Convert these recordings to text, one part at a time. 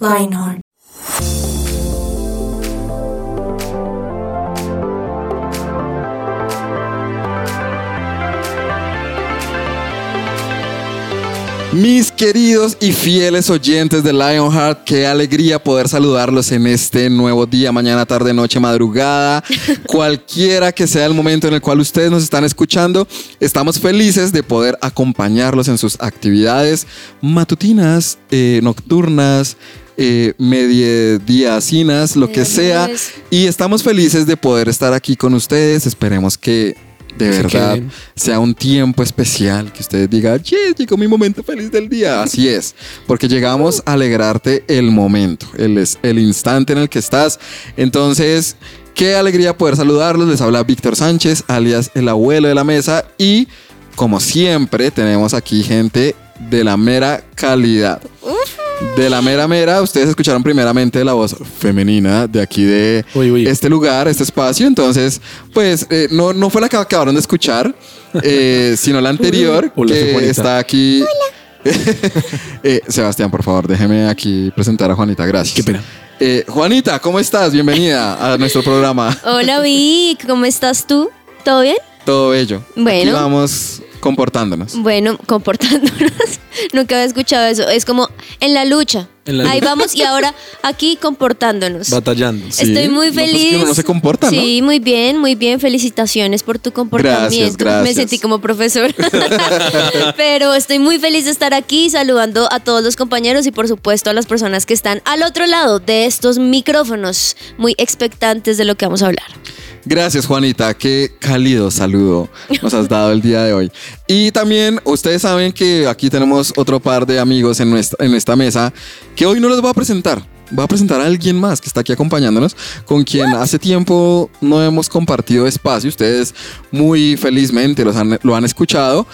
Lionheart. Mis queridos y fieles oyentes de Lionheart, qué alegría poder saludarlos en este nuevo día, mañana, tarde, noche, madrugada, cualquiera que sea el momento en el cual ustedes nos están escuchando. Estamos felices de poder acompañarlos en sus actividades matutinas, eh, nocturnas, eh, lo que sea. Y estamos felices de poder estar aquí con ustedes. Esperemos que de Se verdad queden. sea un tiempo especial, que ustedes digan, "Yes, llegó mi momento feliz del día. Así es, porque llegamos a alegrarte el momento, el, es- el instante en el que estás. Entonces, qué alegría poder saludarlos. Les habla Víctor Sánchez, alias el abuelo de la mesa. Y como siempre, tenemos aquí gente de la mera calidad. De la mera mera, ustedes escucharon primeramente la voz femenina de aquí de Uy, uy. este lugar, este espacio. Entonces, pues eh, no, no fue la que acabaron de escuchar, eh, sino la anterior, Hola, que está aquí. Eh, Sebastián, por favor, déjeme aquí presentar a Juanita. Gracias. Qué pena. Eh, Juanita, ¿cómo estás? Bienvenida a nuestro programa. Hola Vic, ¿cómo estás tú? ¿Todo bien? Todo bello. Bueno. Aquí vamos comportándonos. Bueno, comportándonos. Nunca había escuchado eso. Es como en la lucha. En la Ahí lucha. vamos y ahora aquí comportándonos. Batallando. Sí. Estoy muy No, pues feliz. que uno no se comporta, ¿no? Sí, muy bien, muy bien. Felicitaciones por tu comportamiento. gracias. Me sentí como profesor. Pero estoy muy feliz de estar aquí saludando a todos los compañeros y por supuesto a las personas que están al otro lado de estos micrófonos, muy expectantes de lo que vamos a hablar. Gracias, Juanita. Qué cálido saludo nos has dado el día de hoy. Y también ustedes saben que aquí tenemos otro par de amigos en, nuestra, en esta mesa que hoy no los voy a presentar. Voy a presentar a alguien más que está aquí acompañándonos, con quien hace tiempo no hemos compartido espacio. Ustedes muy felizmente los han- lo han escuchado.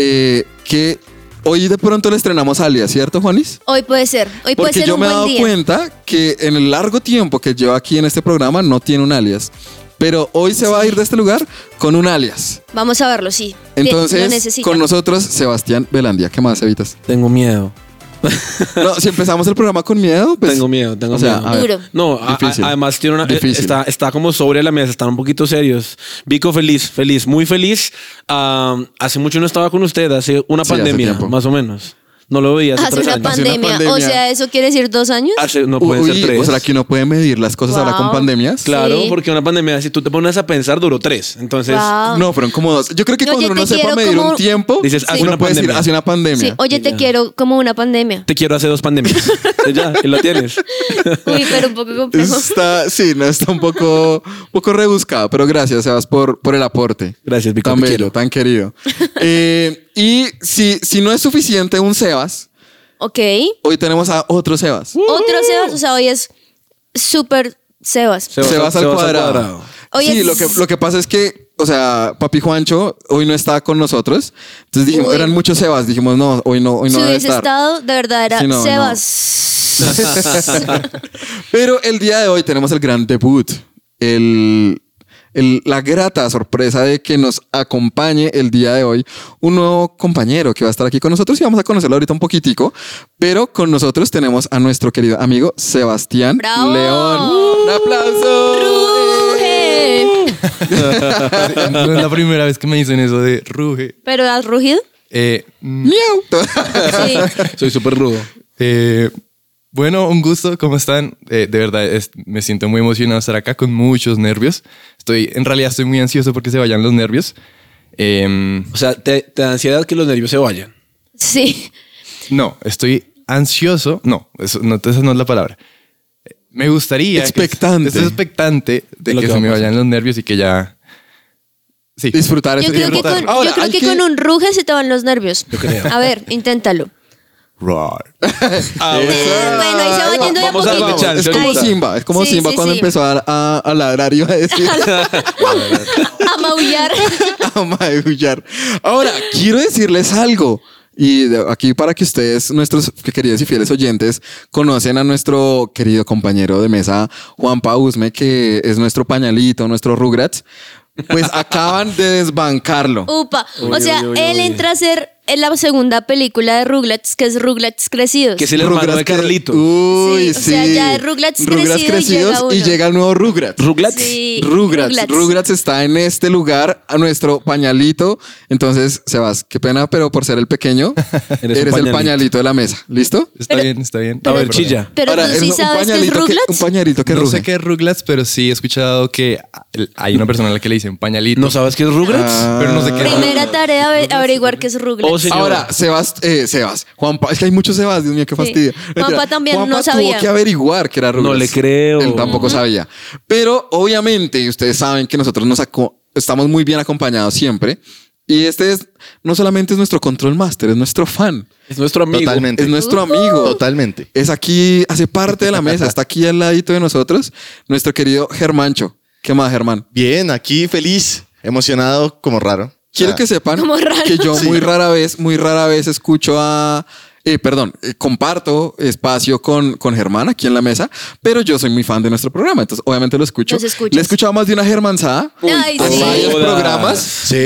eh, que hoy de pronto le estrenamos alias, ¿cierto, Juanis? Hoy puede ser, hoy puede Porque ser yo un me he dado día. cuenta que en el largo tiempo que llevo aquí en este programa no tiene un alias. Pero hoy se va a ir de este lugar con un alias. Vamos a verlo, sí. Entonces, necesita. con nosotros, Sebastián Belandia. ¿Qué más, Evitas? Tengo miedo. No, si empezamos el programa con miedo, pues. tengo miedo, tengo o sea, miedo. Duro. No, a- además tiene una, eh, Difícil. está, está como sobre la mesa, están un poquito serios. Vico feliz, feliz, muy feliz. Ah, hace mucho no estaba con usted, hace una Sí, pandemia, más o menos. No lo veía hace, Hace tres una, años. Hace una pandemia. O sea, ¿eso quiere decir dos años? Hace- no pueden Uy, ser tres. o sea, que uno puede medir las cosas ahora con pandemias. Claro, Sí. porque una pandemia, si tú te pones a pensar, duró tres. Entonces, Wow. No, fueron como dos. Yo creo que cuando uno sepa quiero medir como- un tiempo, Dices, hace uno una puede decir, pandemia. hace una pandemia. Sí, oye, te quiero como una pandemia. te quiero hace dos pandemias. ya, y lo tienes. Uy, pero un poco complejo. Está, sí, no, está un poco, un poco rebuscado, pero gracias, Sebas, por, por el aporte. Gracias, Vico, Tan bello, tan querido. Eh, y si, si no es suficiente un Sebas, Ok. hoy tenemos a otro Sebas. Otro Sebas, o sea, hoy es súper Sebas. Sebas al cuadrado. Hoy sí, es- lo que, lo que pasa es que, o sea, Papi Juancho hoy no está con nosotros. Entonces dijimos, Uy. eran muchos Sebas. Dijimos, no, hoy no, hoy no si debe hubiese estar. estado, de verdad era Sí, no, no. Sebas. Pero el día de hoy tenemos el gran debut. El, el- la grata sorpresa de que nos acompañe el día de hoy un nuevo compañero que va a estar aquí con nosotros y vamos a conocerlo ahorita un poquitico. Pero con nosotros tenemos a nuestro querido amigo Sebastián ¡Bravo! León. ¡Un aplauso! ¡Ruge! No es la primera vez que me dicen eso de ruge. ¿Pero has rugido? Eh, mm, ¡Miau! Sí. Soy súper rudo. eh, bueno, un gusto, ¿cómo están? Eh, de verdad, es- me siento muy emocionado de estar acá con muchos nervios. Estoy, en realidad estoy muy ansioso porque se vayan los nervios. Em, O sea, te, te da ansiedad que los nervios se vayan. Sí. no, estoy ansioso. No, eso no, esa no es la palabra. Eh, Me gustaría... que- Expectante. estoy expectante de Lo que, que se me vayan los nervios y que ya... Sí. Disfrutar Yo este creo que disfrutar. con, Ahora, yo creo hay que con un ruge se te van los nervios. Yo creo. A ver, inténtalo. Roar. Ah, bueno, ahí se va yendo de a Vamos a darle poquito. chance. Es como. Simba, es como Sí, Simba sí, cuando sí. empezó a, a, a ladrar, iba a decir, A maullar. a maullar. Ahora, quiero decirles algo. Y de- aquí para que ustedes, nuestros queridos y fieles oyentes, conocen a nuestro querido compañero de mesa, Juan Pausme, que es nuestro pañalito, nuestro Rugrats, pues acaban de desbancarlo. Upa. Uy, o sea, uy, uy, él uy. entra a ser en la segunda película de Rugrats, que es Rugrats Crecidos. Que es el hermano de Carlito. Uy, Sí, o sí. sea, ya es Rugrats crecido y llega uno. y llega el nuevo Rugrats. Rugrats. Sí, Rugrats. Rugrats. Rugrats está en este lugar, a nuestro pañalito. Entonces, Sebas, qué pena, pero por ser el pequeño, Eres el pañalito. de la mesa. ¿Listo? Está Pero- bien, está bien. A ver, chilla. Pero Ahora, tú es sí un sabes que es pañalito que- Rugrats. un pañalito que no ruge. sé qué es Rugrats, pero sí he escuchado que hay una persona a la que le dicen pañalito. ¿No sabes qué es Rugrats? Ah. pero no sé qué. Primera tarea, ave- averiguar qué es Rugrats. Oh. Ahora, Sebas, eh, Sebas, Juanpa, es que hay muchos Sebas, Dios mío, qué fastidio. Juanpa también Juanpa no sabía. tuvo que averiguar que era Rugrats. No le creo. Él tampoco sabía. Pero obviamente ustedes saben que nosotros nos estamos muy bien acompañados siempre. Y este es, no solamente es nuestro control master, es nuestro fan. Es nuestro amigo. Totalmente. Es nuestro amigo. Totalmente. Es aquí, hace parte de la mesa, está aquí al ladito de nosotros, nuestro querido Germancho. ¿Qué más, Germán? Bien, aquí feliz, emocionado, como raro. Quiero O sea, que sepan Como raro. que yo muy rara vez, muy rara vez escucho a, eh, perdón, eh, comparto espacio con, con Germán aquí en la mesa, pero yo soy muy fan de nuestro programa, entonces obviamente lo escucho. Le he escuchado más de una germanzada en sí. varios programas. Sí.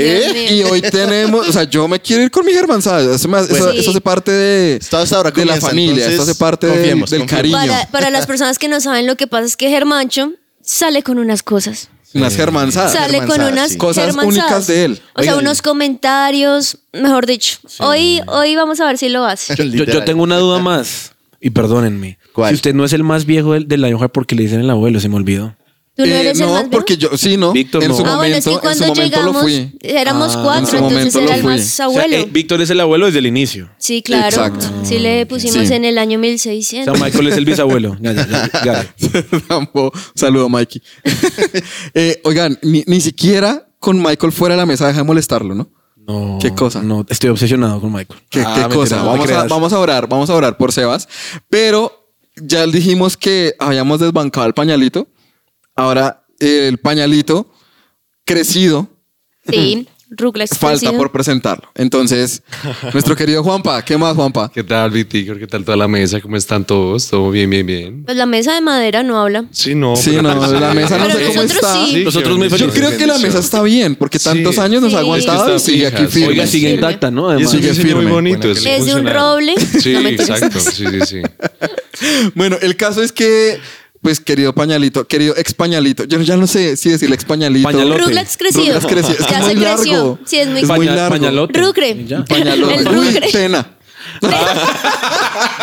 Y hoy tenemos, o sea, yo me quiero ir con mi germanzada. Eso, me- eso- Bueno. eso hace parte de, ahora de la comienza, familia, entonces, esto hace parte del- del confiemos. cariño. Para, para las personas que no saben lo que pasa es que Germancho sale con unas cosas. unas germanzadas. Sale con unas sí. Cosas únicas de él. O sea, Oigan. unos comentarios, mejor dicho. Hoy, hoy vamos a ver si lo hace. Yo, tengo una duda más. Y perdónenme. ¿Cuál? Si usted no es el más viejo del, del Lionheart porque le dicen el abuelo, se me olvidó. ¿Tú no Eh, eres el más viejo? porque yo, sí, no. Víctor, en no. su Ah, bueno, es momento, que en su cuando momento llegamos lo fui. éramos Ah, cuatro, en su entonces momento era el fui. más O sea, abuelo. eh, Víctor es el abuelo desde el inicio. sí, claro. Exacto. Sí le pusimos Sí. en el año O 1600. sea, Michael es el bisabuelo. Ya, ya, ya, Saludo, Mikey. Eh, oigan, ni, ni siquiera con Michael fuera de la mesa deja de molestarlo, ¿no? No. ¿Qué cosa? No, estoy obsesionado con Michael. ¿Qué, Ah, qué cosa? no vamos, a, vamos a orar, vamos a orar por Sebas. Pero ya dijimos que habíamos desbancado el pañalito. Ahora el pañalito crecido Sí, Rugrats falta crecido. por presentarlo. Entonces, nuestro querido Juanpa, ¿qué más, Juanpa? ¿Qué tal, Vitico? ¿Qué tal toda la mesa? ¿Cómo están todos? ¿Todo bien, bien, bien? Pues la mesa de madera no habla. Sí, no. Sí, no, la mesa no sé cómo nosotros está. sí. Nosotros muy Yo creo que la mesa está bien, porque Sí. tantos años nos ha Sí. aguantado y Es que sigue aquí firme. Oiga, sigue intacta, ¿no? Y es Además. un diseño muy bonito. Es de un roble. Sí, exacto. Sí, sí, sí. Bueno, el caso es que, pues, querido pañalito, querido ex pañalito, yo ya no sé si decirle ex pañalito. Pañalote. Rugrats crecido. Rugrats crecido. Es ya es se muy creció. largo. Sí, es muy Es muy Paña- largo. Pañalote. Rucre. El Uy, rucre. pena.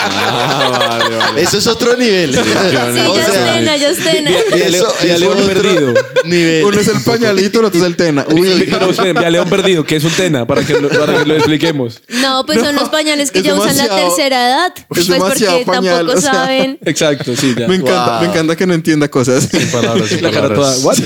Ah, vale, vale. Eso es otro nivel. Sí, León perdido. nivel. Uno es el pañalito, el otro es el tena. Uy, Pero León perdido, que es un tena, para que lo, para que lo expliquemos. No, pues son los pañales que ya usan la tercera edad. es Pues demasiado porque pañal, tampoco o sea. saben. Exacto, sí, ya. me encanta, Wow. me encanta que no entienda cosas. Palabras, sin La cara toda. palabras. ¿What?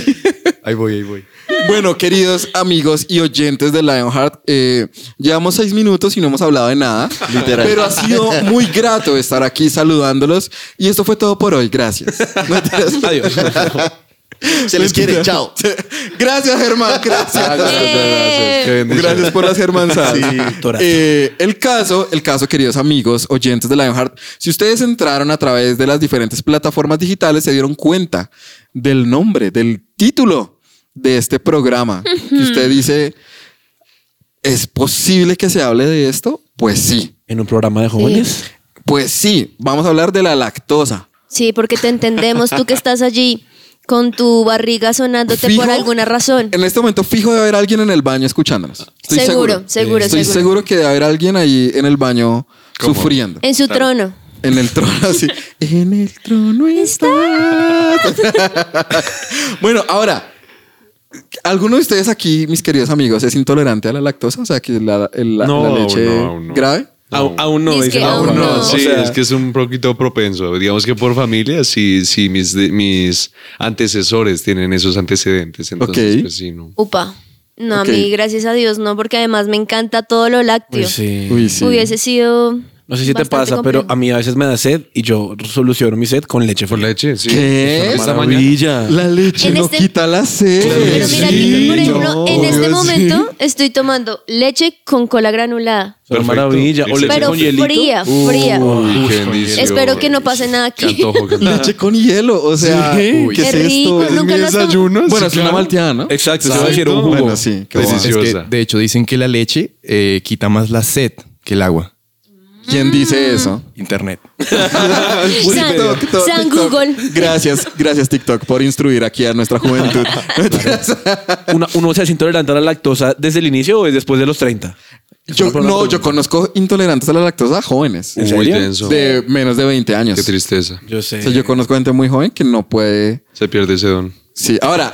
Ahí voy, ahí voy. Bueno, queridos amigos y oyentes de Lionheart, eh, llevamos seis minutos y no hemos hablado de nada. Literal. Pero ha sido muy grato estar aquí saludándolos. Y esto fue todo por hoy. Gracias. Adiós. Se les quiere. Chao. Gracias, Germán. Gracias. Qué bendición. Gracias por las germanzadas. Torazo. Eh, el caso, el caso, queridos amigos, oyentes de Lionheart, si ustedes entraron a través de las diferentes plataformas digitales, se dieron cuenta del nombre, del título de este programa. Que usted dice, ¿es posible que se hable de esto? Pues sí. En un programa de jóvenes. Pues sí, vamos a hablar de la lactosa. Sí, porque te entendemos, tú que estás allí con tu barriga sonándote Fijo, por alguna razón. En este momento fijo de haber alguien en el baño escuchándonos. Estoy Seguro, seguro, Estoy seguro. seguro que debe haber alguien ahí en el baño sufriendo. En su trono. En el trono, así. en el trono está. bueno, ahora, ¿alguno de ustedes aquí, mis queridos amigos, es intolerante a la lactosa? O sea, que la, el- la- No, la leche no, aún no. grave. Aún, aún no, Dice aún no. O sea, es que es un poquito propenso. Digamos que por familia, sí, sí, mis, de- mis antecesores tienen esos antecedentes. Entonces, Ok. pues sí, no. Upa. No, a mí, gracias a Dios, no, porque además me encanta todo lo lácteo. sí. Uy, sí. Hubiese sido No sé si te Bastante pasa, pero complejo. a mí a veces me da sed y yo soluciono mi sed con leche Por fría. leche, sí. ¿Qué? Esta mañana. Maravilla. La leche En no este- quita la sed. Pero mira, aquí, por ejemplo, no, en este momento estoy tomando leche con cola granulada. Pero Perfecto. maravilla. O leche Pero con hielito. fría, fría. Uy, qué bendición. Espero que no pase nada Qué aquí. antojo, qué antojo. Leche con hielo, o sea, Sí. ¿qué es Qué rico, esto? nunca lo has tomado. Bueno, sí, es una claro. malteada, ¿no? Exacto, se va a decir un jugo. Bueno, sí. qué Delicioso. guay. Es que, Deliciosa. de hecho, dicen que la leche eh, quita más la sed que el agua. ¿Quién dice eso? Internet. San, TikTok, San TikTok. Google. Gracias, gracias TikTok por instruir aquí a nuestra juventud. Una- ¿Uno se hace intolerante a la lactosa desde el inicio o es después de los 30? yo, no, yo conozco intolerantes a la lactosa jóvenes. ¿En Muy serio? denso. De menos de 20 años. Qué tristeza. Yo sé. O sea, yo conozco gente muy joven que no puede. Se pierde ese don. Sí, ahora,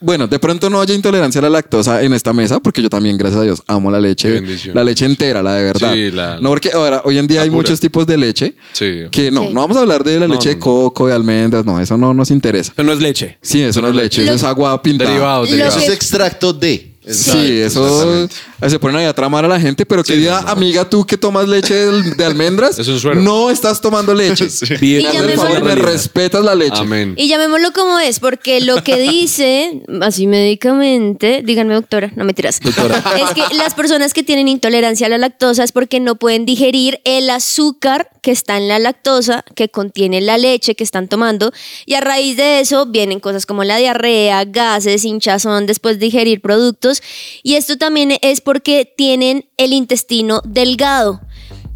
bueno, de pronto no haya intolerancia a la lactosa en esta mesa, porque yo también, gracias a Dios, amo la leche. La leche entera, la de verdad. Sí, la- no, porque ahora, hoy en día hay pura. muchos tipos de leche. Sí. Que no, Sí. no vamos a hablar de la No, leche no, de coco, de almendras, no, eso no nos interesa. Pero no es leche. Sí, eso no es leche, eso Lo- es agua pintada. Derivados, Lo Eso es extracto de. Sí, eso se ponen ahí a tramar a la gente, pero querida amiga, tú que tomas leche de, de almendras, Es un suero. no estás tomando leche. Bien, Y llamémoslo- favor, me respetas la leche. Amén. Y llamémoslo como es, porque lo que dice, así médicamente, díganme doctora, no me tiras. Es que las personas que tienen intolerancia a la lactosa es porque no pueden digerir el azúcar que está en la lactosa, que contiene la leche que están tomando. Y a raíz de eso vienen cosas como la diarrea, gases, hinchazón después de digerir productos. Y esto también es porque tienen el intestino delgado.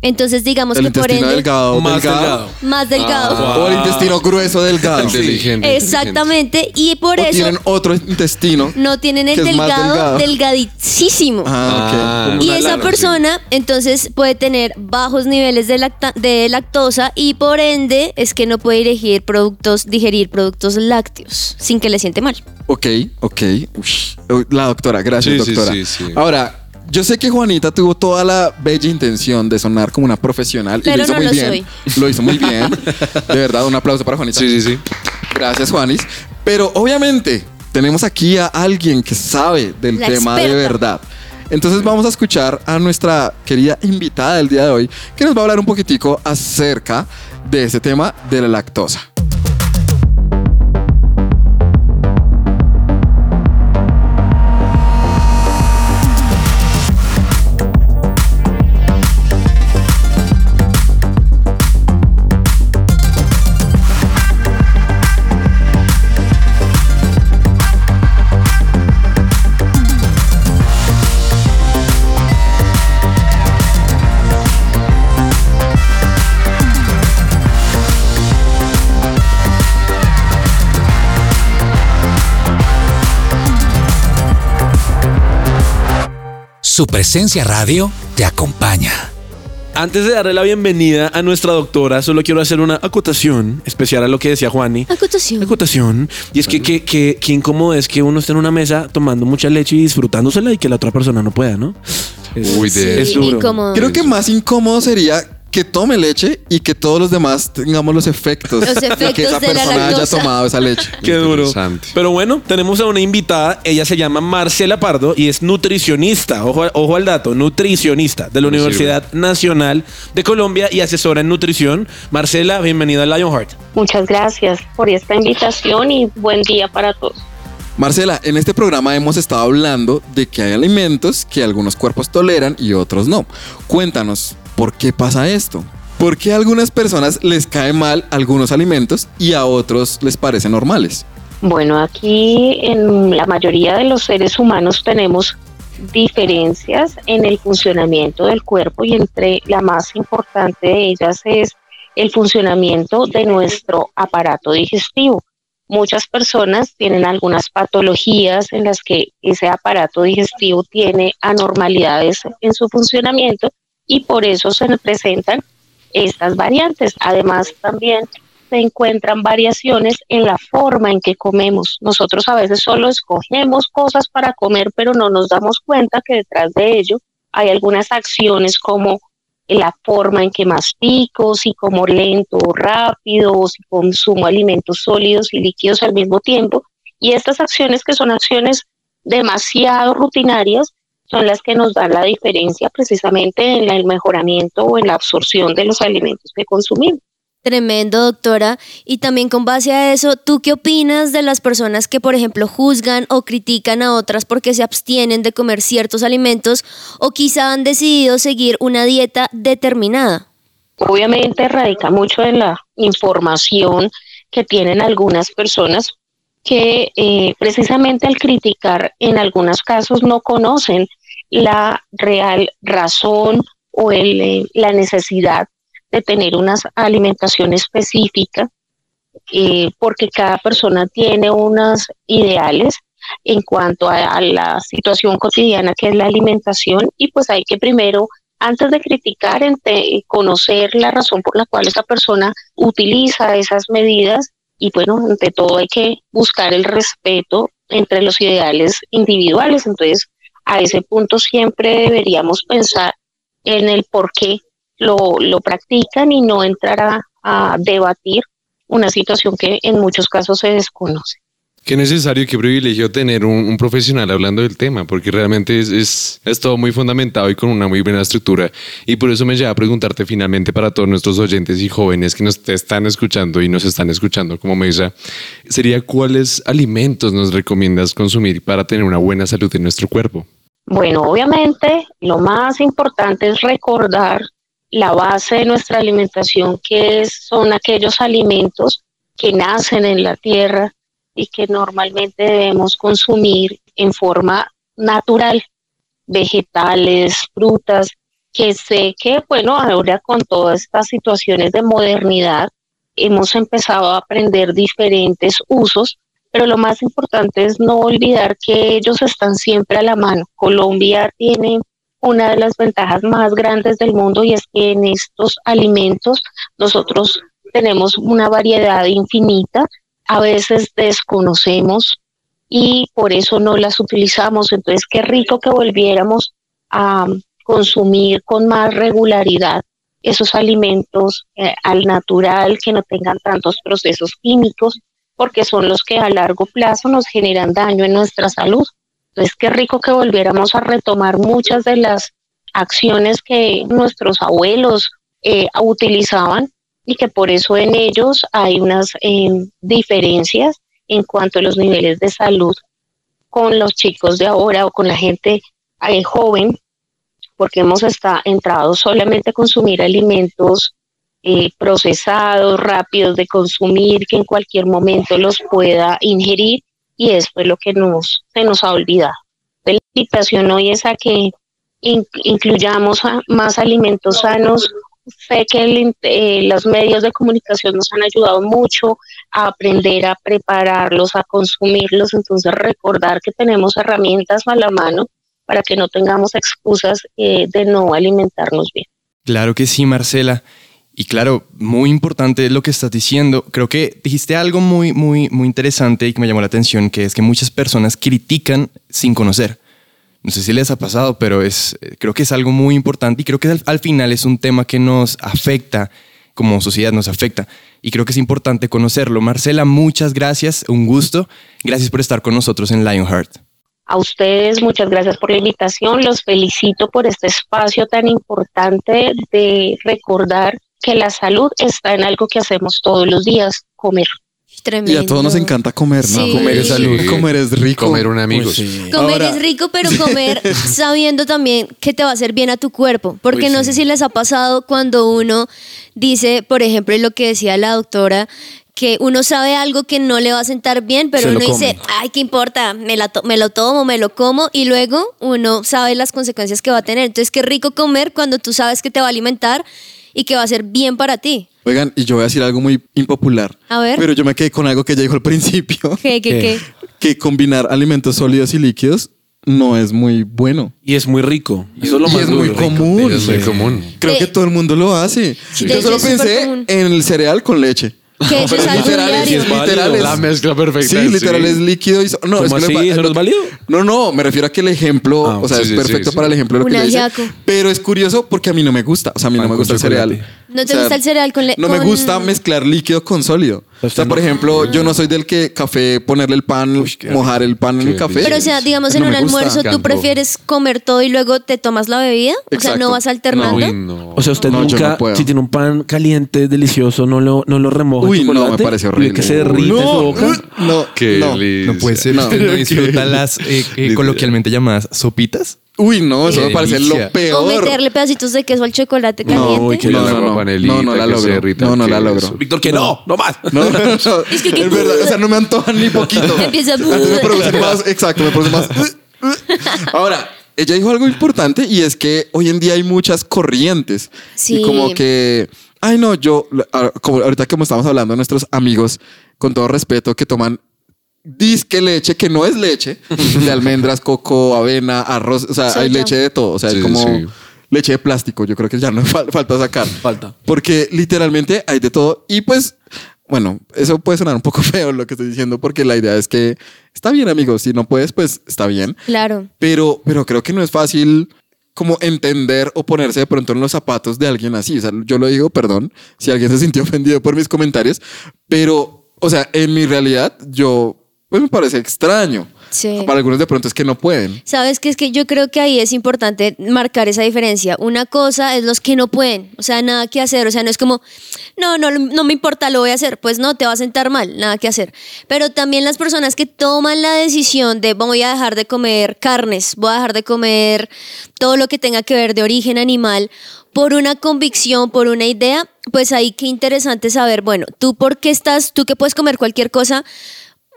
Entonces digamos El que por intestino ende delgado, Más delgado. delgado. más delgado. O el intestino grueso delgado. Inteligente. Exactamente, y por O eso tienen otro intestino. no tienen el delgado, delgado. delgadísimo. Ah, Ah, y esa lana, persona entonces puede tener bajos niveles de, lacta- de lactosa y por ende es que no puede digerir productos, digerir productos lácteos sin que le siente mal. ok. Ok. Ush. La doctora, gracias, Sí, sí, doctora. sí, sí. Ahora, yo sé que Juanita tuvo toda la bella intención de sonar como una profesional y lo hizo no muy lo bien. Lo hizo muy bien. De verdad, un aplauso para Juanita. Sí, sí, sí. Gracias, Juanis. Pero obviamente tenemos aquí a alguien que sabe del La tema de verdad. Entonces vamos a escuchar a nuestra querida invitada del día de hoy, que nos va a hablar un poquitico acerca de ese tema de la lactosa. Su presencia radio te acompaña. Antes de darle la bienvenida a nuestra doctora, solo quiero hacer una acotación especial a lo que decía Juani. Acotación. Acotación. Y es que, que, que, que incómodo es que uno esté en una mesa tomando mucha leche y disfrutándosela y que la otra persona no pueda, ¿no? Es, Uy, de- es duro. incómodo. Creo que más incómodo sería que tome leche y que todos los demás tengamos los efectos, Los de que efectos esa de la persona haya lactosa. tomado esa leche. Qué duro. Interesante. Pero bueno, tenemos a una invitada. Ella se llama Marcela Pardo y es nutricionista. Ojo, ojo al dato, nutricionista de la Me Universidad Nacional de Colombia y asesora en nutrición. Marcela, bienvenida a Lionheart. Muchas gracias por esta invitación y buen día para todos. Marcela, en este programa hemos estado hablando de que hay alimentos que algunos cuerpos toleran y otros no. Cuéntanos, ¿por qué pasa esto? ¿Por qué a algunas personas les cae mal algunos alimentos y a otros les parecen normales? Bueno, aquí en la mayoría de los seres humanos tenemos diferencias en el funcionamiento del cuerpo y entre la más importante de ellas es el funcionamiento de nuestro aparato digestivo. Muchas personas tienen algunas patologías en las que ese aparato digestivo tiene anormalidades en su funcionamiento y por eso se presentan estas variantes. Además, también se encuentran variaciones en la forma en que comemos. Nosotros a veces solo escogemos cosas para comer, pero no nos damos cuenta que detrás de ello hay algunas acciones como la forma en que mastico, si como lento o rápido, o si consumo alimentos sólidos y líquidos al mismo tiempo. Y estas acciones que son acciones demasiado rutinarias son las que nos dan la diferencia precisamente en el mejoramiento o en la absorción de los alimentos que consumimos. Tremendo, doctora. Y también con base a eso, ¿tú qué opinas de las personas que, por ejemplo, juzgan o critican a otras porque se abstienen de comer ciertos alimentos o quizá han decidido seguir una dieta determinada? Obviamente radica mucho en la información que tienen algunas personas que eh, precisamente al criticar en algunos casos no conocen la real razón o el, eh, la necesidad de tener una alimentación específica, eh, porque cada persona tiene unos ideales en cuanto a, la situación cotidiana que es la alimentación y pues hay que primero, antes de criticar, conocer la razón por la cual esa persona utiliza esas medidas y bueno, ante todo hay que buscar el respeto entre los ideales individuales. Entonces, a ese punto siempre deberíamos pensar en el por qué lo, lo practican y no entrar a, debatir una situación que en muchos casos se desconoce. Qué necesario, qué privilegio tener un, profesional hablando del tema, porque realmente es, es, todo muy fundamentado y con una muy buena estructura. Y por eso me lleva a preguntarte finalmente para todos nuestros oyentes y jóvenes que nos están escuchando y nos están escuchando como mesa, sería cuáles alimentos nos recomiendas consumir para tener una buena salud en nuestro cuerpo. Bueno, obviamente lo más importante es recordar la base de nuestra alimentación, que son aquellos alimentos que nacen en la tierra y que normalmente debemos consumir en forma natural, vegetales, frutas, que sé que, bueno, ahora con todas estas situaciones de modernidad, hemos empezado a aprender diferentes usos, pero lo más importante es no olvidar que ellos están siempre a la mano. Colombia tiene una de las ventajas más grandes del mundo y es que en estos alimentos nosotros tenemos una variedad infinita, a veces desconocemos y por eso no las utilizamos. Entonces, qué rico que volviéramos a consumir con más regularidad esos alimentos eh, al natural, que no tengan tantos procesos químicos, porque son los que a largo plazo nos generan daño en nuestra salud. Entonces, qué rico que volviéramos a retomar muchas de las acciones que nuestros abuelos eh, utilizaban y que por eso en ellos hay unas eh, diferencias en cuanto a los niveles de salud con los chicos de ahora o con la gente eh, joven, porque hemos está, entrado solamente a consumir alimentos procesados, rápidos de consumir, que en cualquier momento los pueda ingerir y eso es lo que nos, se nos ha olvidado. La invitación hoy es a que incluyamos más alimentos sanos. Sé que eh, los medios de comunicación nos han ayudado mucho a aprender a prepararlos, a consumirlos, entonces recordar que tenemos herramientas a la mano para que no tengamos excusas eh, de no alimentarnos bien. Claro que sí, Marcela. Y claro, muy importante lo que estás diciendo. Creo que dijiste algo muy, muy, muy interesante y que me llamó la atención, que es que muchas personas critican sin conocer. No sé si les ha pasado, pero es, creo que es algo muy importante y creo que al, final es un tema que nos afecta, como sociedad nos afecta. Y creo que es importante conocerlo. Marcela, muchas gracias, un gusto. Gracias por estar con nosotros en Lionheart. A ustedes, muchas gracias por la invitación. Los felicito por este espacio tan importante de recordar que la salud está en algo que hacemos todos los días, comer. Tremendo. Y a todos nos encanta comer, ¿no? Sí. Comer es salud, Sí. comer es rico. Comer un amigo. Pues sí. Comer Ahora- es rico, pero comer sabiendo también que te va a hacer bien a tu cuerpo. Porque Uy, no sí. sé si les ha pasado cuando uno dice, por ejemplo, lo que decía la doctora, que uno sabe algo que no le va a sentar bien, pero uno dice, ay, ¿qué importa? Me, la to- me lo tomo, me lo como, y luego uno sabe las consecuencias que va a tener. Entonces, qué rico comer cuando tú sabes que te va a alimentar y que va a ser bien para ti. Oigan, y yo voy a decir algo muy impopular. A ver. Pero yo me quedé con algo que ella dijo al principio, ¿Qué, qué, qué? que combinar alimentos sólidos y líquidos no es muy bueno. Y es muy rico. Eso es lo Y más es muy común. Es muy común. Creo que todo el mundo lo hace. Sí, yo solo pensé en el cereal con leche. Que eso es algo literal, diario. es literal, es- La mezcla perfecta. Sí, literal es líquido y so- no, ¿Cómo es que así? ¿Eso no es válido? No, no, me refiero a que el ejemplo, Ah, o sea, sí, es sí, perfecto sí, para el ejemplo de lo que ella dice. ajiaco. Pero es curioso porque a mí no me gusta, o sea, a mí no Pan me gusta el cereal. chocolate. ¿No te gusta el cereal con le- No me con- gusta mezclar líquido con sólido. O sea, por ejemplo, yo no soy del que café, ponerle el pan, mojar el pan en el café. Pero o sea, digamos No en un me gusta. almuerzo, ¿tú Campo. prefieres comer todo y luego te tomas la bebida? O sea, Exacto. ¿no vas alternando? Uy, no. O sea, usted No, yo nunca, no puedo. si tiene un pan caliente, delicioso, no lo, no lo remoja. en Uy, no, chocolate me parece y ve horrible. que se derrite en su no, boca. No, Qué no. No puede ser. No. ¿Usted no disfruta las eh, eh, coloquialmente llamadas sopitas? Uy, no, eso Qué me parece delicia. lo peor. O meterle pedacitos de queso al chocolate No, caliente. uy, que no, no, no. No, no la logro. No, no la logro. Víctor, que no, no más. No, no, no. Es que- Es verdad, o sea, no me antojan ni poquito. Empieza- A mí me produce más, exacto, me produce más. Ahora, ella dijo algo importante y es que hoy en día hay muchas corrientes. Sí. Y como que, ay no, yo, ah, como ahorita como estamos hablando, nuestros amigos, con todo respeto, que toman disque leche, que no es leche, de almendras, coco, avena, arroz, o sea, hay leche de todo, o sea, Sí, hay como sí. leche de plástico, yo creo que ya no fal- falta sacar. Falta. Porque literalmente hay de todo y pues, bueno, eso puede sonar un poco feo lo que estoy diciendo porque la idea es que está bien amigos, si no puedes, pues está bien, Claro. pero, pero creo que no es fácil como entender o ponerse de pronto en los zapatos de alguien así. O sea, yo lo digo, perdón, si alguien se sintió ofendido por mis comentarios, pero, o sea, en mi realidad, yo, pues me parece extraño. Sí. Para algunos de pronto es que no pueden. Sabes que es que yo creo que ahí es importante marcar esa diferencia. Una cosa es los que no pueden, o sea, nada que hacer, o sea, no es como, no, no, no me importa, lo voy a hacer, pues no, te va a sentar mal, nada que hacer. Pero también las personas que toman la decisión de voy a dejar de comer carnes, voy a dejar de comer todo lo que tenga que ver de origen animal por una convicción, por una idea, pues ahí qué interesante saber, bueno, tú por qué estás, tú que puedes comer cualquier cosa,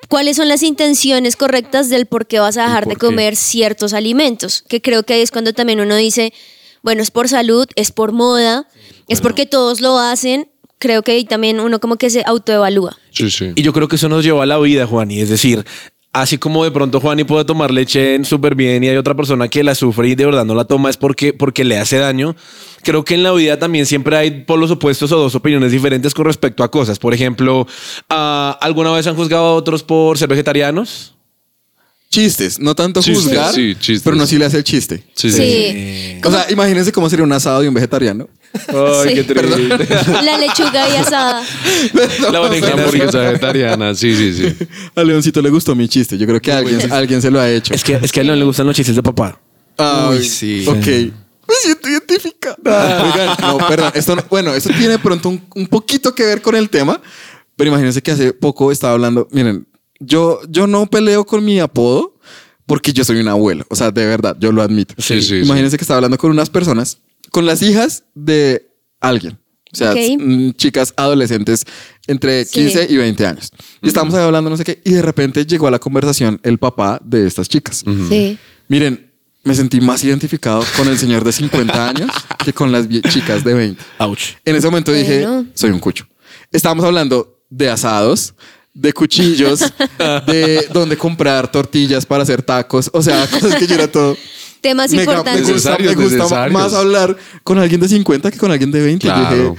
cuáles son las intenciones correctas del por qué vas a dejar de qué? comer ciertos alimentos, que creo que ahí es cuando también uno dice, bueno, es por salud, es por moda, es porque todos lo hacen, creo que ahí también uno como que se autoevalúa. Sí, sí. Y yo creo que eso nos lleva a la vida, Juani. Es decir, así como de pronto Juani puede tomar leche súper bien y hay otra persona que la sufre y de verdad no la toma es porque, porque le hace daño. Creo que en la vida también siempre hay polos opuestos o dos opiniones diferentes con respecto a cosas. Por ejemplo, ah, ¿alguna vez han juzgado a otros por ser vegetarianos? Chistes, no tanto Chistes, juzgar, sí, chistes. pero no sí le hace el chiste. Sí. Sí. O sea, imagínense cómo sería un asado de un vegetariano. Ay, Sí. qué triste. La lechuga y asada. La berenjena hamburguesa vegetariana, sí, sí, sí. A Leoncito le gustó mi chiste. Yo creo que alguien, se lo ha hecho. Es que, es que a León le gustan los chistes de papá. Ay, Uy, sí. Ok. Me siento identificada. Oigan, no, perdón. Esto no- bueno, esto tiene de pronto un, un poquito que ver con el tema, pero imagínense que hace poco estaba hablando. Miren, yo, yo no peleo con mi apodo porque yo soy un abuelo. O sea, de verdad, yo lo admito. Sí, sí, Imagínense que estaba hablando con unas personas, con las hijas de alguien. O sea, Ok. mm, chicas adolescentes entre Sí. 15 y 20 años. Y estábamos ahí hablando no sé qué, y de repente llegó a la conversación el papá de estas chicas. Sí. Miren, me sentí más identificado con el señor de 50 años que con las chicas de 20. Ouch. En ese momento dije, Bueno. soy un cucho. Estábamos hablando de asados, de cuchillos, de dónde comprar tortillas para hacer tacos, o sea, cosas que yo era todo. Temas Me, me importantes. gusta, me gusta más hablar con alguien de 50 que con alguien de 20. Yo Claro. dije,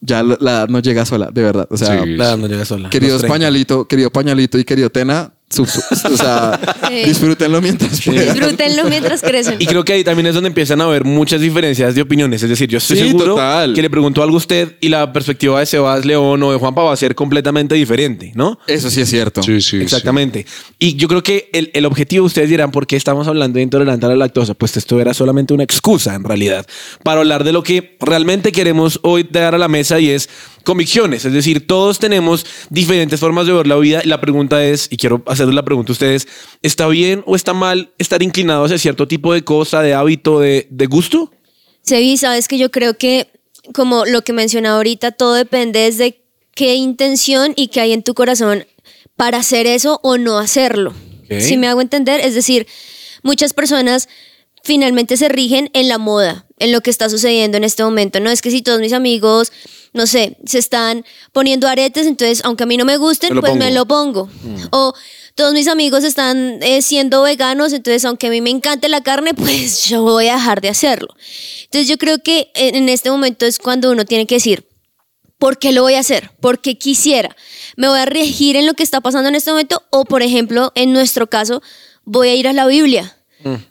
ya la, la edad no llega sola, de verdad. O sea, Sí. Nada, no llega sola. 30. pañalito, querido pañalito y querido Tena, sub- sub- o sea, Sí. disfrútenlo mientras puedan. Disfrútenlo mientras crecen. Y creo que ahí también es donde empiezan a haber muchas diferencias de opiniones. Es decir, yo estoy Sí, seguro total. que le pregunto algo a usted y la perspectiva de Sebas León o de Juanpa va a ser completamente diferente, ¿no? Eso sí es cierto. Sí, sí, sí. Exactamente. Y yo creo que el, el objetivo, ustedes dirán, ¿por qué estamos hablando de intolerante a la lactosa? Pues esto era solamente una excusa, en realidad, para hablar de lo que realmente queremos hoy dar a la mesa y es convicciones. Es decir, todos tenemos diferentes formas de ver la vida y la pregunta es, y quiero hacerles la pregunta a ustedes, ¿está bien o está mal estar inclinado hacia cierto tipo de cosa, de hábito, de, de gusto? Sebi, sabes que yo creo que, como lo que mencionaba ahorita, todo depende desde qué intención y qué hay en tu corazón para hacer eso o no hacerlo. Si me hago entender, es decir, muchas personas finalmente se rigen en la moda, en lo que está sucediendo en este momento. No es que si todos mis amigos, no sé, se están poniendo aretes, entonces aunque a mí no me gusten, Me pues pongo. me lo pongo. O todos mis amigos están eh, siendo veganos, entonces aunque a mí me encante la carne, pues yo voy a dejar de hacerlo. Entonces yo creo que en en este momento es cuando uno tiene que decir, ¿por qué lo voy a hacer? Porque quisiera. ¿Me voy a regir en lo que está pasando en este momento? O, por ejemplo, en nuestro caso, voy a ir a la Biblia.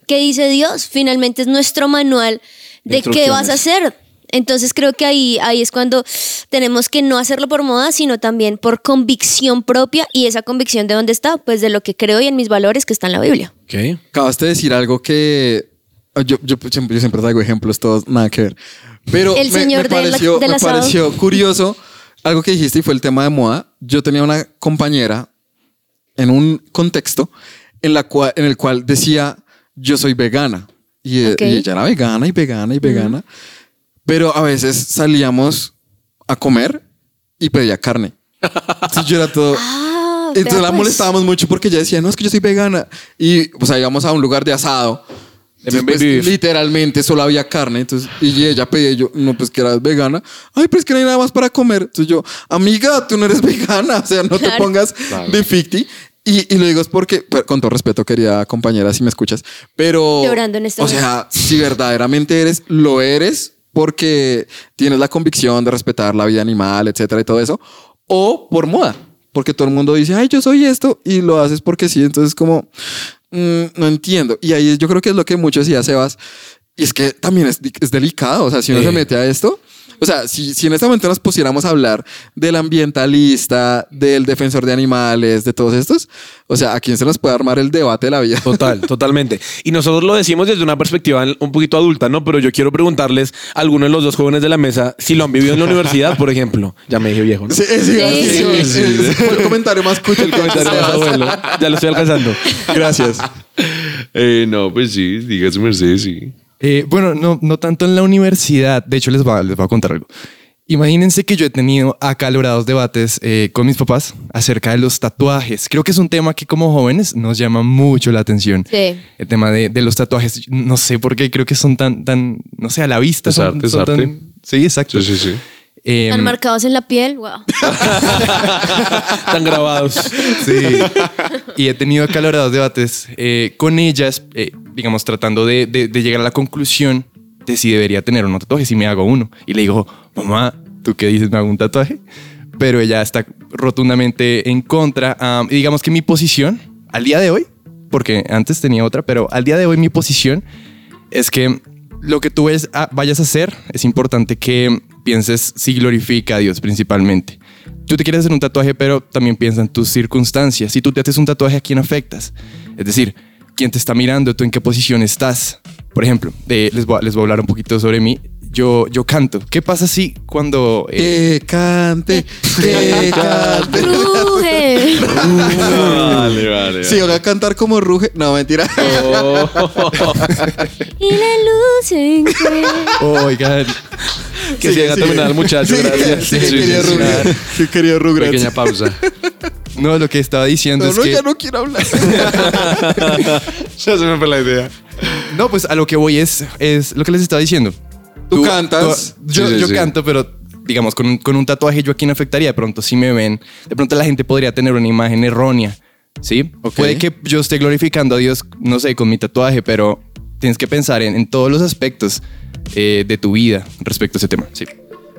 ¿Qué dice Dios? Finalmente es nuestro manual de qué vas a hacer. Entonces creo que ahí, ahí es cuando tenemos que no hacerlo por moda, sino también por convicción propia y esa convicción de dónde está, pues de lo que creo y en mis valores que está en la Biblia. Ok. Acabaste de decir algo que yo, yo siempre, yo siempre traigo ejemplos todos nada que ver. Pero El me, señor me pareció, del me pareció curioso algo que dijiste y fue el tema de moda. Yo tenía una compañera en un contexto en, la cual, en el cual decía yo soy vegana y, e- Ok. y ella era vegana y vegana y vegana, pero a veces salíamos a comer y pedía carne. Entonces yo era todo... Ah, Entonces la pues. molestábamos mucho porque ella decía, no, es que yo soy vegana. Y o sea, íbamos a un lugar de asado. Entonces, pues, literalmente solo había carne. Entonces, y ella pedía, yo, no, pues que eras vegana. Ay, pero es que no hay nada más para comer. Entonces yo, amiga, tú no eres vegana. O sea, no te Claro. pongas de ficti. Y, y lo digo es porque, pero con todo respeto, querida compañera, si me escuchas, pero... Llorando en este O momento. sea, si verdaderamente eres, lo eres porque tienes la convicción de respetar la vida animal, etcétera, y todo eso, o por moda, porque todo el mundo dice, ay, yo soy esto, y lo haces porque sí, entonces como, mm, no entiendo. Y ahí yo creo que es lo que muchos decía Sebas, y es que también es, es delicado, o sea, si uno se mete a esto, o sea, si, si en este momento nos pusiéramos a hablar del ambientalista, del defensor de animales, de todos estos, o sea, ¿a quién se nos puede armar el debate de la vida? Total, totalmente. Y nosotros lo decimos desde una perspectiva un poquito adulta, ¿no? Pero yo quiero preguntarles a alguno de los dos jóvenes de la mesa si lo han vivido en la universidad, por ejemplo. Ya me dije viejo, ¿no? Sí, sí, sí, Sí, el comentario más cucho. El comentario más abuelo. Ya lo estoy alcanzando. Gracias. Eh, no, pues sí, diga su merced, sí. Eh, bueno, no, no tanto en la universidad. De hecho, les voy a, les voy a contar algo. Imagínense que yo he tenido acalorados debates eh, con mis papás acerca de los tatuajes. Creo que es un tema que como jóvenes nos llama mucho la atención. Sí. El tema de, de los tatuajes. No sé por qué creo que son tan, tan, no sé, a la vista. Es son- arte, es son arte. tan- sí, exacto. Sí, sí, sí. Eh, Están marcados en la piel, wow. Están grabados. Sí. y he tenido acalorados debates eh, con ellas, eh, digamos, tratando de, de- llegar a la conclusión de si debería tener no tatuaje, si me hago uno. Y le digo, mamá, ¿tú qué dices? ¿Me hago un tatuaje? Pero ella está rotundamente en contra. Y digamos que mi posición, al día de hoy, porque antes tenía otra, pero al día de hoy mi posición es que lo que tú ves- ah, vayas a hacer es importante que pienses si glorifica a Dios principalmente. Tú te quieres hacer un tatuaje, pero también piensa en tus circunstancias. Si tú te haces un tatuaje, ¿a quién afectas? Es decir, ¿quién te está mirando? ¿Tú en qué posición estás? Por ejemplo, de- les, voy a, les voy a hablar un poquito sobre mí. Yo, yo canto. ¿Qué pasa si cuando... eh, Que cante, que cante. Ruge. Vale, vale. Si van a cantar como ruge. No, mentira. y la luz en que- Oigan, Que se haya terminado el muchacho, Sí, gracias. Sí, Sí, sí, quería sí, quería Rugrats. Pequeña pausa. No, lo que estaba diciendo No, es no, que... ya no quiero hablar. Ya se me fue la idea. No, pues a lo que voy es, es lo que les estaba diciendo. Tú cantas. tú- yo Sí, sí, yo sí. canto, pero digamos, con un, con un tatuaje, ¿yo a quién afectaría? De pronto, si me ven, de pronto la gente podría tener una imagen errónea. ¿Sí? Ok. Puede que yo esté glorificando a Dios, no sé, con mi tatuaje, pero tienes que pensar en, en todos los aspectos eh, de tu vida respecto a ese tema. Sí.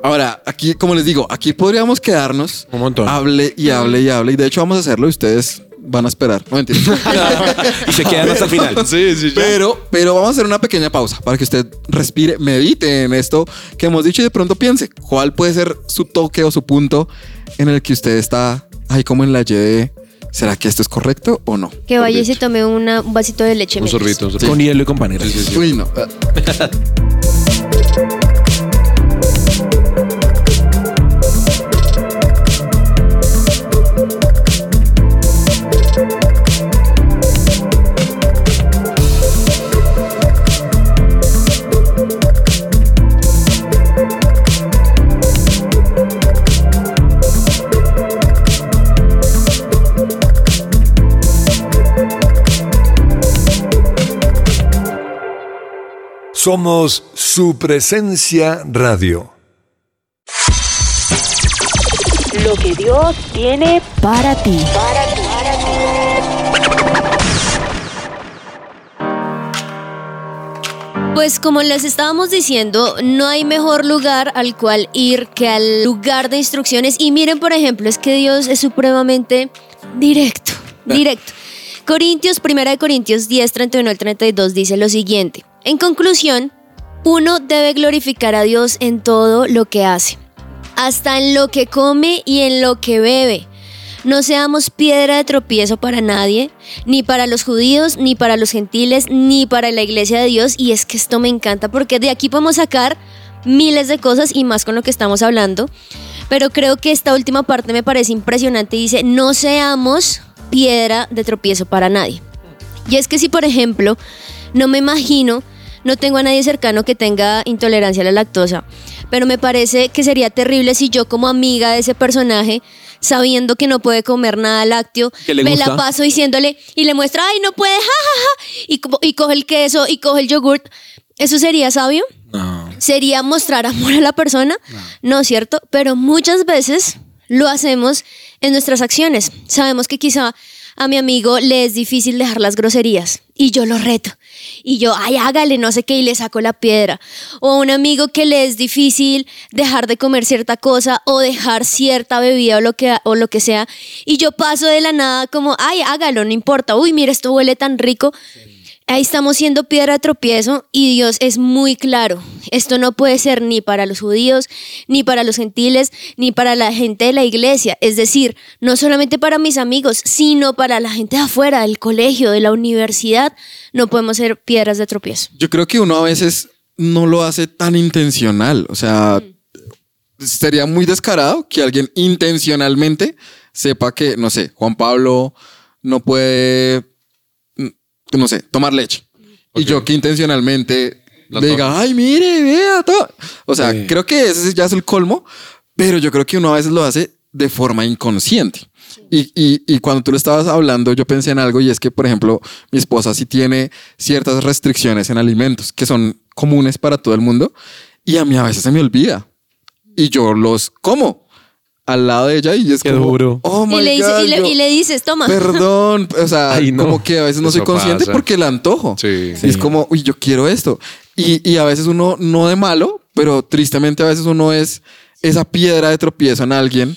Ahora, aquí, como les digo, aquí podríamos quedarnos. Un montón. Hable y hable y hable. Y de hecho, vamos a hacerlo y ustedes van a esperar. No mentira. Y se quedan hasta el final. Sí, sí, ya. Pero, pero vamos a hacer una pequeña pausa para que usted respire, medite en esto que hemos dicho y de pronto piense cuál puede ser su toque o su punto en el que usted está ahí como en la Y de ¿será que esto es correcto o no? Que vaya y se tome una- un vasito de leche. Un sorbito, un sorbito. Con hielo y con panera. Uy, no. Somos su presencia radio. Lo que Dios tiene Para ti. Pues como les estábamos diciendo, no hay mejor lugar al cual ir que al lugar de instrucciones. Y miren, por ejemplo, es que Dios es supremamente directo, directo. Corintios, primera de Corintios 10, 31 al 32 dice lo siguiente. En conclusión, Uno debe glorificar a Dios en todo lo que hace, hasta en lo que come y en lo que bebe. No seamos piedra de tropiezo para nadie, ni para los judíos, ni para los gentiles, ni para la iglesia de Dios. Y es que esto me encanta porque de aquí podemos sacar miles de cosas y más con lo que estamos hablando. Pero creo que esta última parte me parece impresionante. Dice, no seamos piedra de tropiezo para nadie. Y es que si, por ejemplo, no me imagino, no tengo a nadie cercano que tenga intolerancia a la lactosa, pero me parece que sería terrible si yo como amiga de ese personaje, sabiendo que no puede comer nada lácteo, me gusta. la paso diciéndole y le muestra, ay, no puede, jajaja, y, co- y coge el queso y coge el yogurt. ¿Eso sería sabio? No. ¿Sería mostrar amor a la persona? No, ¿cierto? Pero muchas veces lo hacemos en nuestras acciones. Sabemos que quizá a mi amigo le es difícil dejar las groserías y yo lo reto. Y yo, ay, hágale, no sé qué, y le saco la piedra. O a un amigo que le es difícil dejar de comer cierta cosa o dejar cierta bebida o lo que, o lo que sea. Y yo paso de la nada como, ay, hágalo, no importa. Uy, mira, esto huele tan rico. Ahí estamos siendo piedra tropiezo y Dios es muy claro. Esto no puede ser ni para los judíos, ni para los gentiles, ni para la gente de la iglesia. Es decir, no solamente para mis amigos, sino para la gente de afuera, del colegio, de la universidad. No podemos ser piedras de tropiezo. Yo creo que uno a veces no lo hace tan intencional. O sea, sería muy descarado que alguien intencionalmente sepa que, no sé, Juan Pablo no puede, no sé, tomar leche. Y yo que intencionalmente La le diga, ay, mire, vea, to-". O sea, Sí. creo que ese ya es el colmo, pero yo creo que uno a veces lo hace de forma inconsciente. Y, y- y cuando tú lo estabas hablando, yo pensé en algo y es que, por ejemplo, mi esposa sí tiene ciertas restricciones en alimentos que son comunes para todo el mundo y a mí a veces se me olvida y yo los como al lado de ella y es Qué como, duro. oh my y, le dice- God, y le- yo- y le dices, toma. Perdón, o sea, Ay, no. como que a veces no soy consciente pasa. porque la antojo. Sí. Y es como, uy, yo quiero esto. Y, y a veces uno, no de malo, pero tristemente a veces uno es esa piedra de tropiezo en alguien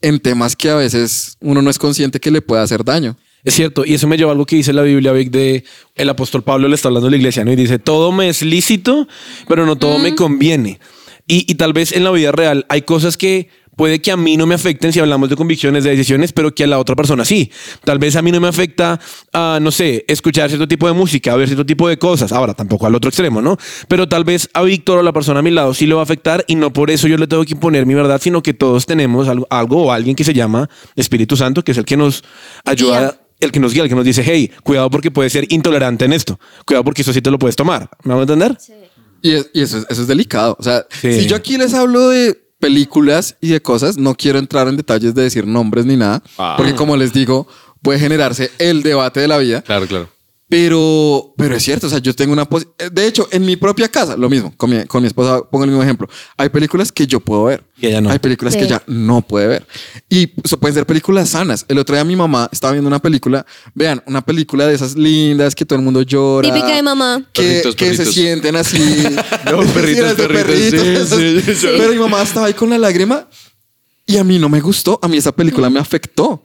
en temas que a veces uno no es consciente que le puede hacer daño. Es cierto, y eso me lleva a algo que dice la Biblia, Vic, de el apóstol Pablo le está hablando a la iglesia, ¿no? Y dice, todo me es lícito, pero no todo me conviene. Y, y tal vez en la vida real hay cosas que puede que a mí no me afecten si hablamos de convicciones, de decisiones, pero que a la otra persona sí. Tal vez a mí no me afecta, a, no sé, escuchar cierto tipo de música, ver cierto tipo de cosas. Ahora, tampoco al otro extremo, ¿no? Pero tal vez a Víctor o a la persona a mi lado sí le va a afectar y no por eso yo le tengo que imponer mi verdad, sino que todos tenemos algo, algo o alguien que se llama Espíritu Santo, que es el que nos ayuda el que nos guía, el que nos dice, hey, cuidado porque puedes ser intolerante en esto. Cuidado porque eso sí te lo puedes tomar. ¿Me van a entender? Y, es- y eso, es- eso es delicado. O sea, Sí. si yo aquí les hablo de películas y de cosas, no quiero entrar en detalles de decir nombres ni nada, Ah. porque como les digo, puede generarse el debate de la vida. Claro, claro. Pero, pero es cierto, o sea, yo tengo una... eh, De hecho, en mi propia casa, lo mismo, con mi, con mi esposa, pongo el mismo ejemplo. Hay películas que yo puedo ver. Y ella no. Hay películas que Sí. ella no puede ver. Y eso pueden ser películas sanas. El otro día mi mamá estaba viendo una película, vean, una película de esas lindas que todo el mundo llora. Típica de mamá. Que, Perritos, que se sienten así. No, perritos, perritos, sí, esas. sí, sí, sí. Pero mi mamá estaba ahí con la lágrima y a mí no me gustó. A mí esa película me afectó.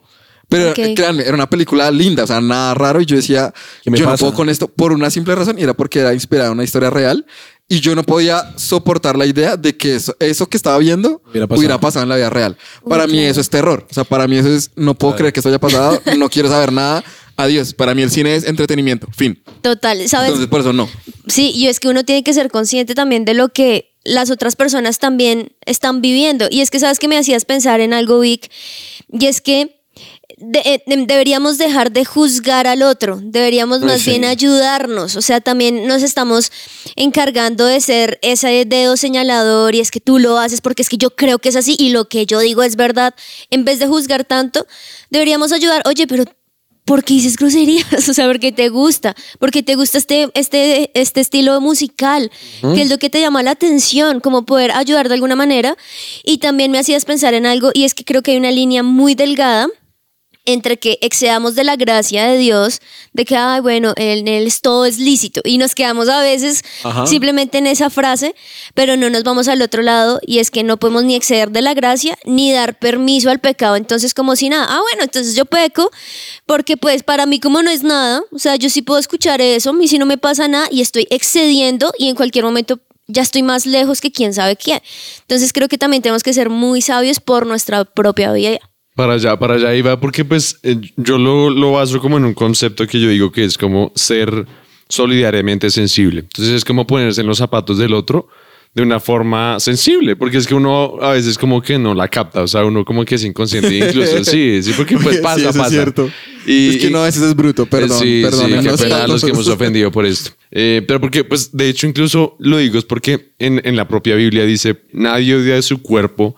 Pero Ok. eh, créanme, era una película linda, o sea, nada raro. Y yo decía, ¿Qué me yo no pasa? puedo con esto por una simple razón y era porque era inspirada en una historia real. Y yo no podía soportar la idea de que eso, eso que estaba viendo Hubiera hubiera pasado. pasado, en la vida real. Para Uy, mí eso es terror. O sea, para mí eso es, no puedo creer que esto haya pasado, no quiero saber nada. Adiós. Para mí el cine es entretenimiento. Fin. Total, ¿sabes? Entonces, por eso no. Sí, y es que uno tiene que ser consciente también de lo que las otras personas también están viviendo. Y es que, ¿sabes que Me hacías pensar en algo, Vic. Y es que de- eh, de- deberíamos dejar de juzgar al otro, deberíamos Ay, más sí. bien ayudarnos. O sea, también nos estamos encargando de ser ese dedo señalador y es que tú lo haces porque es que yo creo que es así y lo que yo digo es verdad. En vez de juzgar tanto, deberíamos ayudar. Oye, pero ¿Por qué dices groserías? O sea, porque te gusta, porque te gusta este, este, este estilo musical, que es lo que te llama la atención, como poder ayudar de alguna manera. Y también me hacías pensar en algo, y es que creo que hay una línea muy delgada entre que excedamos de la gracia de Dios, de que, ay, bueno, en él es- todo es lícito, y nos quedamos a veces Ajá. simplemente en esa frase, pero no nos vamos al otro lado, y es que no podemos ni exceder de la gracia, ni dar permiso al pecado, entonces como si nada, ah, bueno, entonces yo peco, porque pues para mí como no es nada, o sea, yo sí puedo escuchar eso, y si no me pasa nada, y estoy excediendo, y en cualquier momento ya estoy más lejos que quién sabe quién. Entonces creo que también tenemos que ser muy sabios por nuestra propia vida. Para allá, para allá iba, porque pues eh, yo lo, lo baso como en un concepto que yo digo que es como ser solidariamente sensible. Entonces es como ponerse en los zapatos del otro de una forma sensible, porque es que uno a veces como que no la capta, o sea, uno como que es inconsciente, incluso sí, sí, porque pues Sí, pasa, eso es pasa. cierto. Y- es que no, a veces es bruto, perdón, sí, perdón. sí, qué pena a los que hemos ofendido por esto. Eh, pero porque, pues, de hecho, incluso lo digo es porque en, en la propia Biblia dice, nadie odia de su cuerpo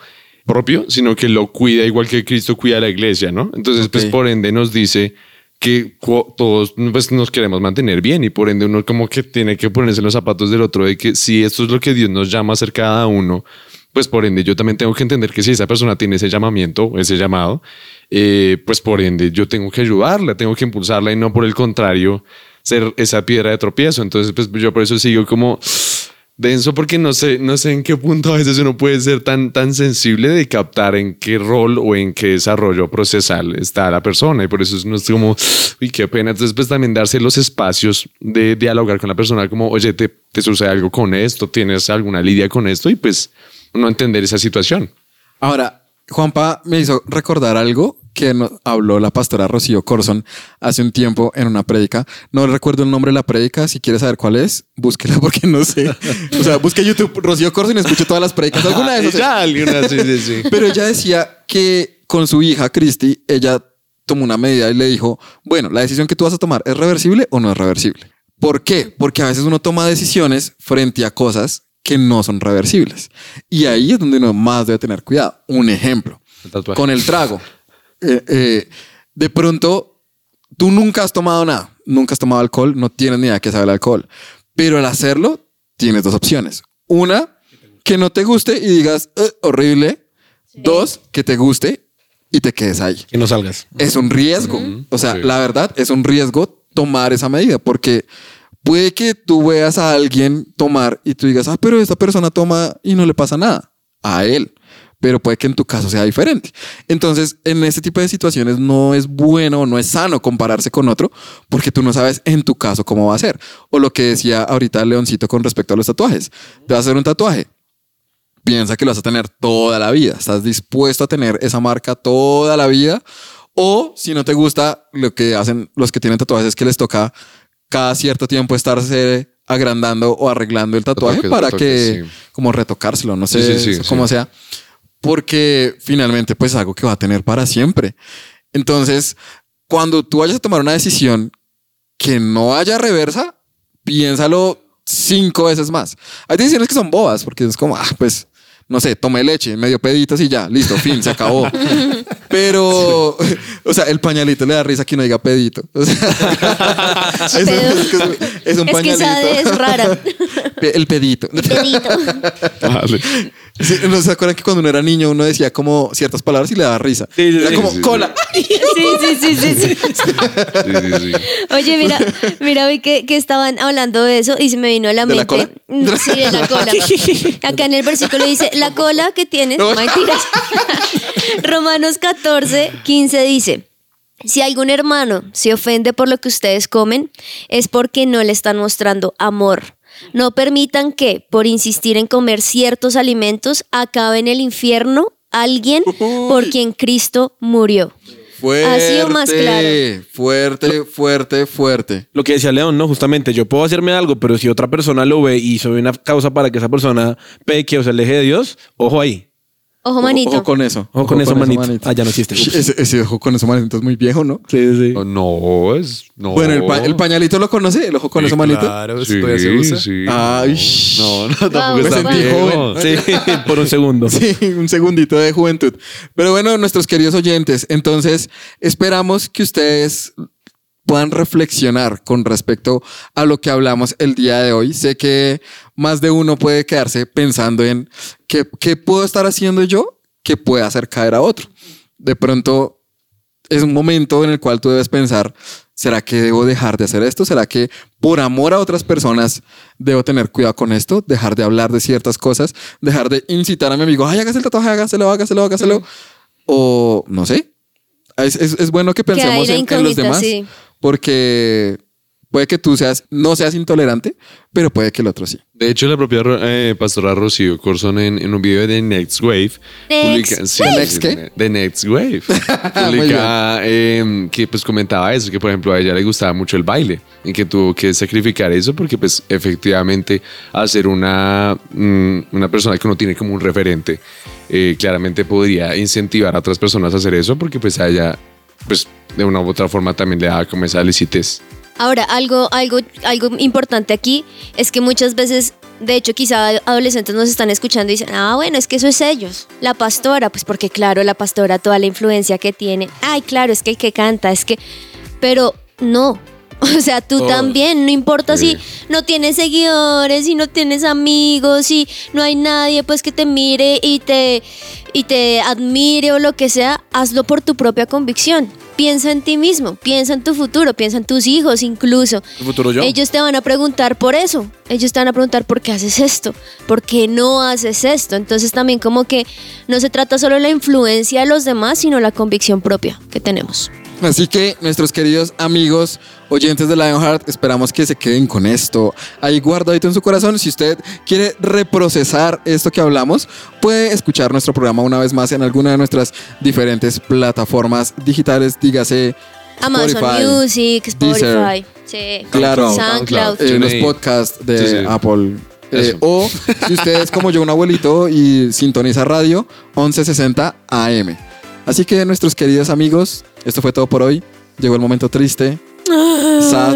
propio, sino que lo cuida igual que Cristo cuida a la iglesia, ¿no? Entonces, pues, por ende nos dice que todos pues, nos queremos mantener bien y por ende uno como que tiene que ponerse los zapatos del otro de que si esto es lo que Dios nos llama a hacer cada uno, pues por ende yo también tengo que entender que si esa persona tiene ese llamamiento, ese llamado, eh, pues por ende yo tengo que ayudarla, tengo que impulsarla y no por el contrario ser esa piedra de tropiezo. Entonces pues yo por eso sigo como denso porque no sé, no sé en qué punto a veces uno puede ser tan, tan sensible de captar en qué rol o en qué desarrollo procesal está la persona y por eso es como, uy, qué pena. Entonces pues también darse los espacios de dialogar con la persona como, oye, te, te sucede algo con esto, tienes alguna lidia con esto y pues no entender esa situación. Ahora, Juanpa me hizo recordar algo que nos habló la pastora Rocío Corson hace un tiempo en una prédica. No recuerdo el nombre de la prédica. Si quieres saber cuál es, búsquela porque no sé. O sea, busque YouTube Rocío Corson y escuche todas las prédicas. Alguna de esas. Ya, alguna, sí, sí, sí. Pero ella decía que con su hija Christy, ella tomó una medida y le dijo, bueno, la decisión que tú vas a tomar, ¿es reversible o no es reversible? ¿Por qué? Porque a veces uno toma decisiones frente a cosas que no son reversibles. Y ahí es donde uno más debe tener cuidado. Un ejemplo, El con el trago. Eh, eh, de pronto, tú nunca has tomado nada, nunca has tomado alcohol, no tienes ni idea qué sabe el alcohol. Pero al hacerlo, tienes dos opciones. Una, que no te guste y digas, "Eh, horrible. Dos, que te guste y te quedes ahí. Que no salgas. Es un riesgo. O sea, Sí. la verdad es un riesgo tomar esa medida porque puede que tú veas a alguien tomar y tú digas, ah, pero esta persona toma y no le pasa nada a él. Pero puede que en tu caso sea diferente. Entonces, en este tipo de situaciones no es bueno, no es sano compararse con otro porque tú no sabes en tu caso cómo va a ser. O lo que decía ahorita Leoncito con respecto a los tatuajes. Te vas a hacer un tatuaje piensa que lo vas a tener toda la vida. ¿Estás dispuesto a tener esa marca toda la vida? O si no te gusta, lo que hacen los que tienen tatuajes es que les toca cada cierto tiempo estarse agrandando o arreglando el tatuaje para que, sí. como retocárselo, no sé Sí, cómo sea. Porque finalmente, pues algo que va a tener para siempre. Entonces, cuando tú vayas a tomar una decisión que no haya reversa, piénsalo cinco veces más. Hay decisiones que son bobas, porque es como, ah, pues, no sé, tomé leche, medio peditos y ya, listo, fin, se acabó. Pero, o sea, el pañalito le da risa que no diga pedito. O sea, es, un- es que es- es un Es que pañalito. esa D es rara. El pedito. Pedito. Vale. Sí, ¿No se acuerdan que cuando uno era niño uno decía como ciertas palabras y le daba risa? Sí, sí, Era como cola. Sí, sí, sí, sí. Oye, mira, mira, vi que, que estaban hablando de eso y se me vino a la ¿De la mente. cola? Sí, de la cola. Acá en el versículo dice, la cola que tienes, No. mentiras. Romanos 14, 15 dice, si algún hermano se ofende por lo que ustedes comen, es porque no le están mostrando amor. No permitan que, por insistir en comer ciertos alimentos, acabe en el infierno alguien por quien Cristo murió. Fuerte. Ha sido más claro. Fuerte, fuerte, fuerte. Lo que decía León, ¿no? Justamente, yo puedo hacerme algo, pero si otra persona lo ve y soy una causa para que esa persona peque o se aleje de Dios, ojo ahí. Ojo, manito. Ojo con eso. Ojo con eso, manito. Ah, ya no existe. Ese, ese ojo con eso, manito, es muy viejo, ¿no? Sí, sí. No, No, es. No. Bueno, el, pa- el pañalito lo conoce, el ojo con Sí, eso, manito. Claro, Sí, todavía se usa. sí. Ay, No, no, tampoco es tan sentí viejo. joven. Sí, por un segundo. Sí, un segundito de juventud. Pero bueno, nuestros queridos oyentes, entonces esperamos que ustedes puedan reflexionar con respecto a lo que hablamos el día de hoy. Sé que más de uno puede quedarse pensando en qué, qué puedo estar haciendo yo que pueda hacer caer a otro. De pronto es un momento en el cual tú debes pensar, ¿será que debo dejar de hacer esto? ¿Será que por amor a otras personas debo tener cuidado con esto? Dejar de hablar de ciertas cosas, dejar de incitar a mi amigo, ay, hágase el tatuaje, hágaselo, hágaselo, hágaselo. O no sé. Es, es- es bueno que pensemos en, en los demás sí. Porque Puede que tú seas, no seas intolerante, pero puede que el otro sí. De hecho, la propia eh, pastora Rocío Corson en, en un video de Next Wave Next publica, sí, ¿Next qué? de Next Wave publica eh, que pues comentaba eso, que por ejemplo a ella le gustaba mucho el baile y que tuvo que sacrificar eso porque pues efectivamente al ser una, mm, una persona que uno tiene como un referente, eh, claramente podría incentivar a otras personas a hacer eso porque pues a ella pues de una u otra forma también le daba como esa licitez. Ahora, algo, algo, algo importante aquí es que muchas veces, de hecho, quizá adolescentes nos están escuchando y dicen, ah, bueno, es que eso es ellos. La pastora, pues porque claro, la pastora, toda la influencia que tiene. Ay, claro, es que el que canta, es que... Pero no. O sea, tú también, no importa Sí. si no tienes seguidores, si no tienes amigos, si no hay nadie pues que te mire y te, y te admire o lo que sea, hazlo por tu propia convicción. Piensa en ti mismo, piensa en tu futuro, piensa en tus hijos incluso. ¿Tu futuro yo? Ellos te van a preguntar por eso. Ellos te van a preguntar por qué haces esto, por qué no haces esto. Entonces también como que no se trata solo de la influencia de los demás, sino la convicción propia que tenemos. Así que nuestros queridos amigos oyentes de Lionheart, esperamos que se queden con esto ahí guardadito en su corazón. Si usted quiere reprocesar esto que hablamos, puede escuchar nuestro programa una vez más en alguna de nuestras diferentes plataformas digitales, dígase Amazon Spotify, Music, Deezer, Spotify, sí, Claro. SoundCloud. eh, los podcasts de Sí, sí. Apple. Eh, o si usted es como yo, un abuelito y sintoniza radio 1160 AM. Así que nuestros queridos amigos, esto fue todo por hoy. Llegó el momento triste. Sad.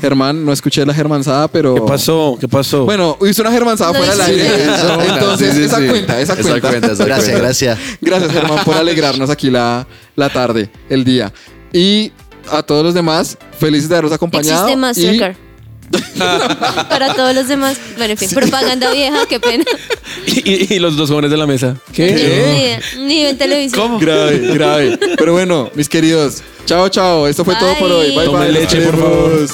Germán, no escuché la germanzada, pero. ¿Qué pasó? ¿Qué pasó? Bueno, hizo una germanzada No fuera del hice aire. eso. Entonces, Sí, sí, esa sí. cuenta, esa Esa cuenta. cuenta, esa Gracias, cuenta. gracias. Gracias, Germán, por alegrarnos aquí la, la tarde, el día. Y a todos los demás, felices de habernos acompañado. Existe y- Mastercard. Para todos los demás. Bueno, en fin, propaganda vieja, qué pena. y, y- y los dos jóvenes de la mesa. Ni ¿Qué? idea, Ni en televisión. Grave, grave. Pero bueno, mis queridos, chao, chao. Esto fue todo por hoy. Bye, Tome bye. leche, por favor.